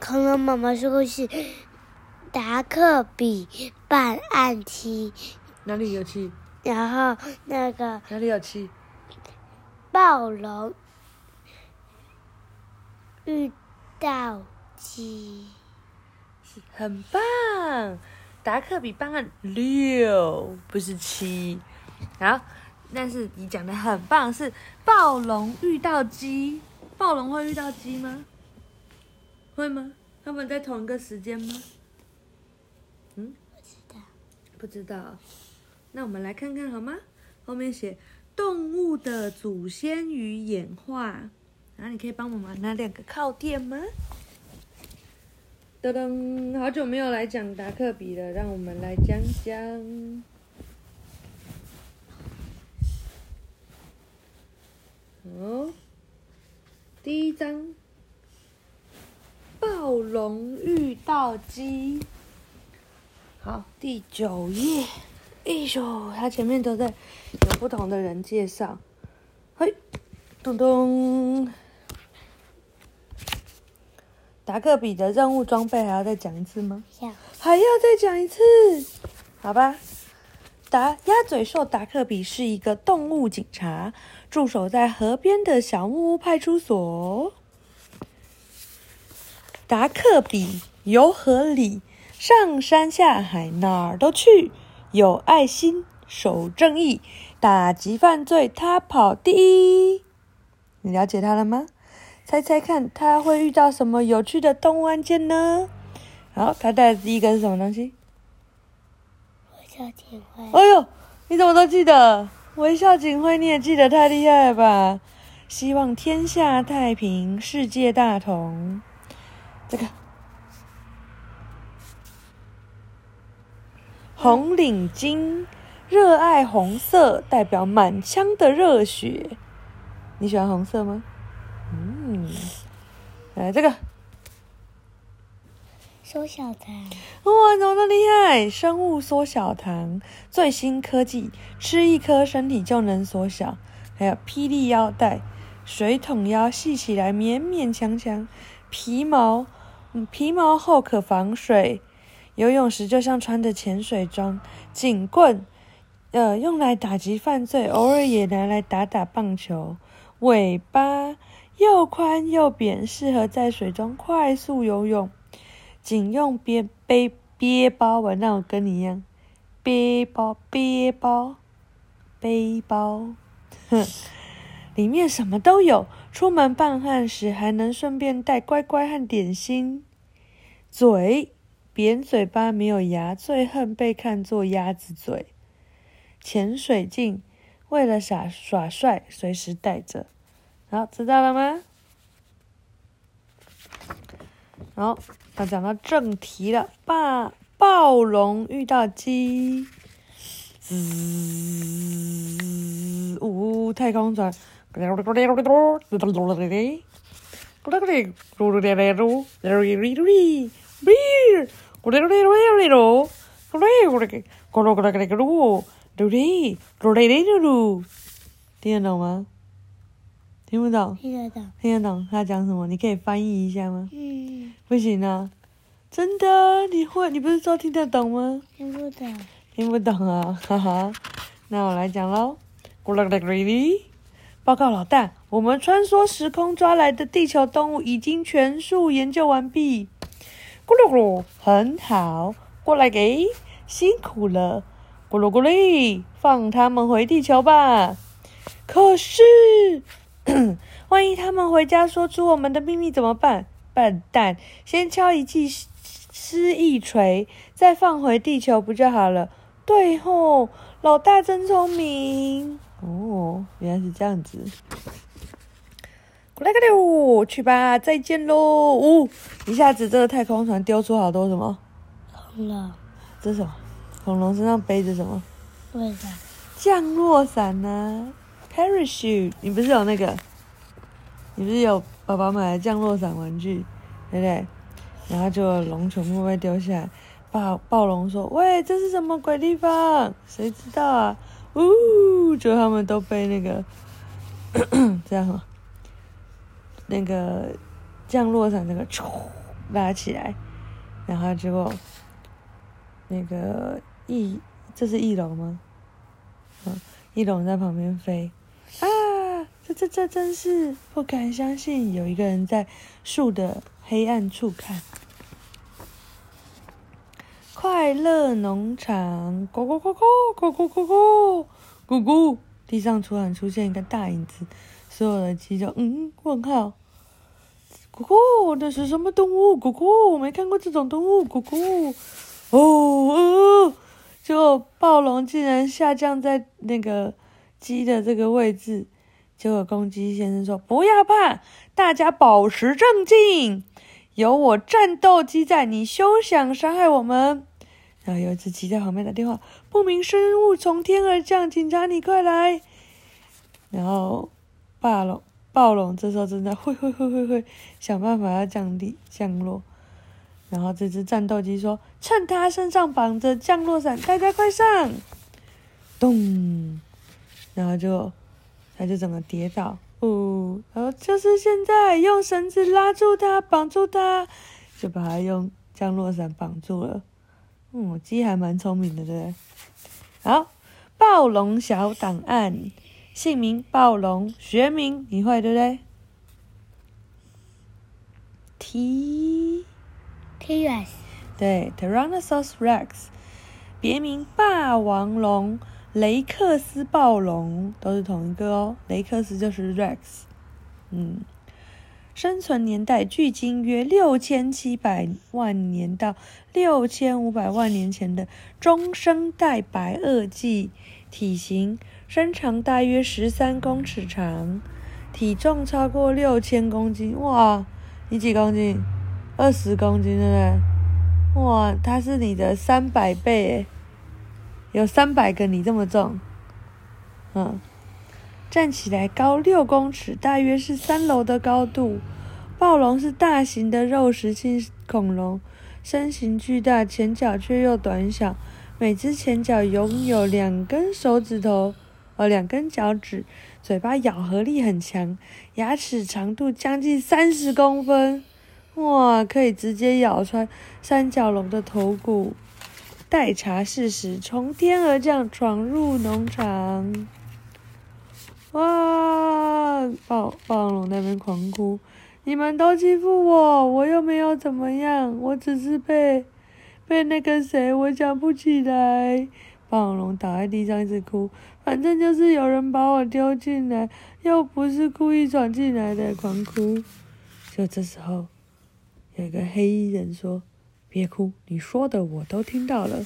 恐龙妈妈说是达克比办案七，哪里有七？然后那个哪里有七？暴龙遇到鸡，很棒。达克比办案六，不是七。好，但是你讲的很棒，是暴龙遇到鸡。暴龙会遇到鸡吗？会吗？他们在同一个时间吗？嗯，不知道，不知道。那我们来看看好吗？后面写动物的祖先与演化。然后你可以帮我们拿两个靠垫吗？噔噔，好久没有来讲达克比了，让我们来讲讲。哦。第一章，暴龙遇到鸡。好，第九页。哎呦，它前面都在有不同的人介绍。嘿，咚咚。达克比的任务装备还要再讲一次吗？要。还要再讲一次？好吧。达鸭嘴兽达克比是一个动物警察。驻守在河边的小木屋派出所。达克比游河里，上山下海，哪儿都去。有爱心，守正义，打击犯罪，他跑第一。你了解他了吗？猜猜看，他会遇到什么有趣的动物案件呢？好，他带的第一个是什么东西？微笑警徽。哎呦，你怎么都记得？微笑警徽，你也记得太厉害了吧？希望天下太平，世界大同。这个红领巾，热爱红色，代表满腔的热血。你喜欢红色吗？嗯，来这个。缩小糖，哇，怎么那么厉害？生物缩小糖，最新科技，吃一颗身体就能缩小。还有霹雳腰带，水桶腰系起来勉勉强强。皮毛，嗯，皮毛厚可防水。游泳时就像穿着潜水装。警棍，呃，用来打击犯罪，偶尔也拿来打打棒球。尾巴又宽又扁，适合在水中快速游泳。警用背背背包吧，那我跟你一样，背包背包背包，哼，里面什么都有。出门办案时还能顺便带乖乖和点心。嘴扁嘴巴没有牙，最恨被看作鸭子嘴。潜水镜为了耍耍帅，随时带着。好，知道了吗？好。要讲到正题了，霸暴龙遇到鸡，滋，呜，太空船，听得懂吗？听不懂，听得懂，听得懂。他讲什么？你可以翻译一下吗？嗯，不行啊，真的，你会？你不是说听得懂吗？听不懂，听不懂啊，哈哈。那我来讲喽。报告老大，我们穿梭时空抓来的地球动物已经全数研究完毕。咕噜咕噜，很好，过来给，辛苦了。咕噜咕噜，放他们回地球吧。可是。万一他们回家说出我们的秘密怎么办？笨蛋，先敲一记失忆锤，再放回地球不就好了？对吼，老大真聪明哦，原来是这样子。过来个溜，去吧，再见喽！呜、哦，一下子这个太空船丢出好多什么？恐龙。这是什么？恐龙身上背着什么？为啥？降落伞呢、啊？Parachute，你不是有那个？你不是有爸爸买的降落伞玩具，对不对？然后就龙全部被丢下来。暴暴龙说：“喂，这是什么鬼地方？谁知道啊？”呜，就他们都被那个 这样，那个降落伞那个拉起来，然后结果那个翼，这是翼龙吗？嗯，翼龙在旁边飞啊！这这这真是不敢相信，有一个人在树的黑暗处看。快乐农场，咕咕咕咕咕咕咕咕咕咕，地上突然出现一个大影子，所有的鸡就嗯问号。咕咕，那是什么动物？咕咕，我没看过这种动物。咕咕，哦哦，就暴龙竟然下降在那个鸡的这个位置。结果公鸡先生说：“不要怕，大家保持镇静，有我战斗机在，你休想伤害我们。”然后有一只鸡在旁边打电话：“不明生物从天而降，警察你快来！”然后暴龙。暴龙这时候正在会会会会会想办法要降低降落，然后这只战斗机说：“趁他身上绑着降落伞，大家快上！”咚，然后就他就整个跌倒，哦，然后就是现在用绳子拉住他，绑住他，就把他用降落伞绑住了。嗯，鸡还蛮聪明的，对不对？好，暴龙小档案。姓名暴龙，学名你会对不对？T T Rex 对，Tyrannosaurus Rex，别名霸王龙，雷克斯暴龙都是同一个哦。雷克斯就是 Rex，嗯，生存年代距今约六千七百万年到六千五百万年前的中生代白垩纪，体型。身长大约十三公尺长，体重超过六千公斤。哇，你几公斤？二十公斤，对不对？哇，它是你的三百倍，有三百个你这么重。嗯，站起来高六公尺，大约是三楼的高度。暴龙是大型的肉食性恐龙，身形巨大，前脚却又短小，每只前脚拥有两根手指头。和两根脚趾，嘴巴咬合力很强，牙齿长度将近三十公分，哇，可以直接咬穿三角龙的头骨。待查事实，从天而降，闯入农场。哇！暴暴龙那边狂哭，你们都欺负我，我又没有怎么样，我只是被被那个谁，我想不起来。暴龙倒在地上一直哭，反正就是有人把我丢进来，又不是故意闯进来的，狂哭。就这时候，有个黑衣人说：“别哭，你说的我都听到了。”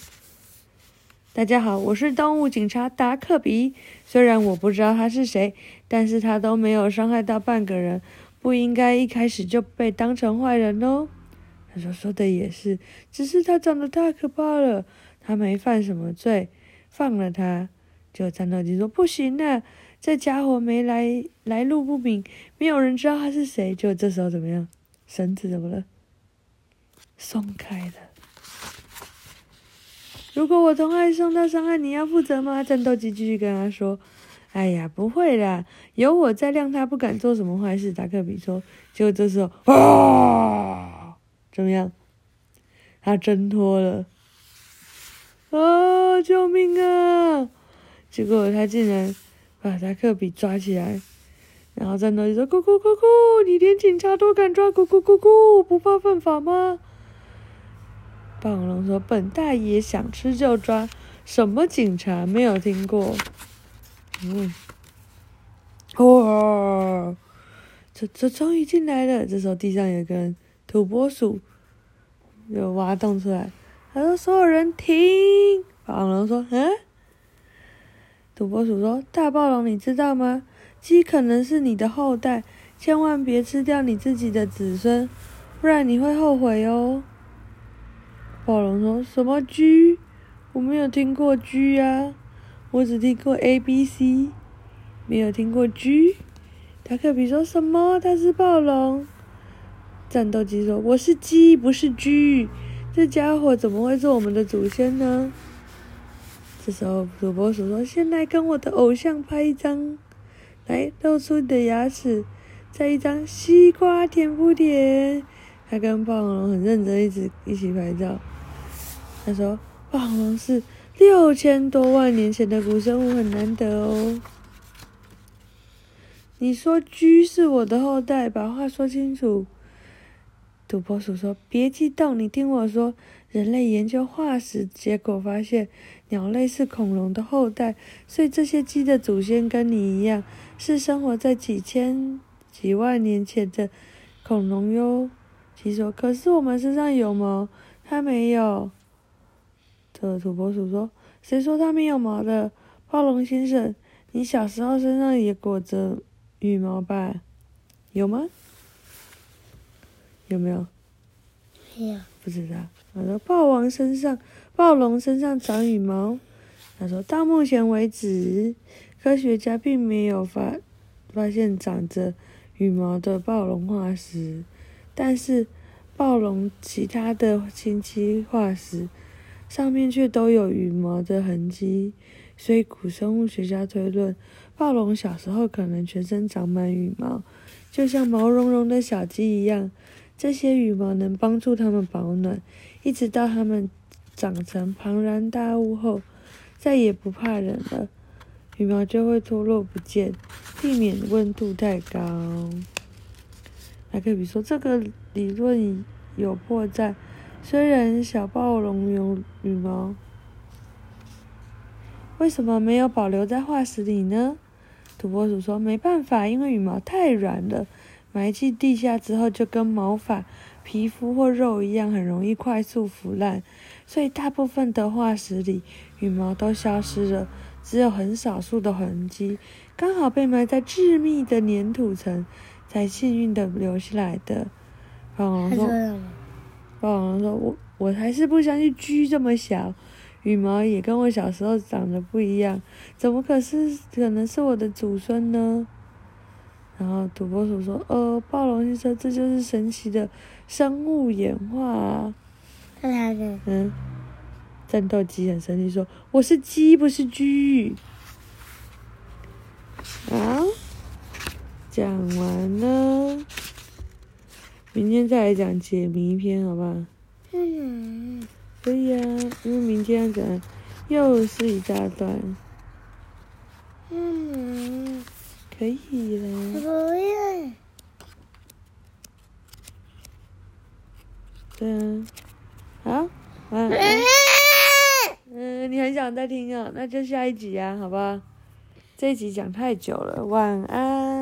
大家好，我是动物警察达克比。虽然我不知道他是谁，但是他都没有伤害到半个人，不应该一开始就被当成坏人哦。他说：“说的也是，只是他长得太可怕了。”他没犯什么罪，放了他。就战斗机说不行啊，这家伙没来来路不明，没有人知道他是谁。就这时候怎么样？绳子怎么了？松开了。如果我从爱受到伤害，你要负责吗？战斗机继续跟他说：“哎呀，不会啦，有我在，让他不敢做什么坏事。”达克比说。结果这时候啊，怎么样？他挣脱了。啊！救命啊！结果他竟然把达克比抓起来，然后战斗机说：“咕咕咕咕，你连警察都敢抓，咕咕咕咕，不怕犯法吗？”霸王龙说：“本大爷想吃就抓，什么警察没有听过？”嗯，哇！这这终于进来了。这时候地上有个人土拨鼠，有挖洞出来。他说：“所有人停！”霸王龙说：“嗯。”土拨鼠说：“大暴龙，你知道吗？鸡可能是你的后代，千万别吃掉你自己的子孙，不然你会后悔哦。”暴龙说：“什么鸡？我没有听过鸡呀，我只听过 A、B、C，没有听过鸡。”达克比说什么？他是暴龙。战斗机说：“我是鸡，不是鸡。”这家伙怎么会是我们的祖先呢？这时候，土拨鼠说：“先来跟我的偶像拍一张，来露出你的牙齿，再一张西瓜甜不甜？”他跟暴龙很认真，一直一起拍照。他说：“霸王龙是六千多万年前的古生物，很难得哦。”你说駒是我的后代，把话说清楚。土拨鼠说：“别激动，你听我说。人类研究化石，结果发现鸟类是恐龙的后代，所以这些鸡的祖先跟你一样，是生活在几千几万年前的恐龙哟。”鸡说：“可是我们身上有毛，它没有。”这土拨鼠说：“谁说它没有毛的？暴龙先生，你小时候身上也裹着羽毛吧？有吗？”有没有？没有，不知道。他说：“暴王身上，暴龙身上长羽毛。”他说：“到目前为止，科学家并没有发发现长着羽毛的暴龙化石，但是暴龙其他的亲戚化石上面却都有羽毛的痕迹。所以古生物学家推论，暴龙小时候可能全身长满羽毛，就像毛茸茸的小鸡一样。”这些羽毛能帮助它们保暖，一直到它们长成庞然大物后，再也不怕冷了，羽毛就会脱落不见，避免温度太高。还可以说这个理论有破绽，虽然小暴龙有羽毛，为什么没有保留在化石里呢？土拨鼠说：“没办法，因为羽毛太软了。”埋进地下之后，就跟毛发、皮肤或肉一样，很容易快速腐烂，所以大部分的化石里羽毛都消失了，只有很少数的痕迹，刚好被埋在致密的粘土层，才幸运的留下来的。暴龙说：“暴龙说，我我还是不相信駒这么小，羽毛也跟我小时候长得不一样，怎么可是可能是我的祖孙呢？”然后土拨鼠说：“呃，暴龙先生，这就是神奇的生物演化啊。”那他呢？嗯，战斗机很生气说：“我是鸡，不是駒。”啊，讲完了，明天再来讲解谜篇，好不好？嗯，可以啊，因为明天要讲又是一大段。嗯。可以了。不要。对啊，好，晚安。嗯，你很想再听啊？那就下一集啊，好吧？这一集讲太久了，晚安。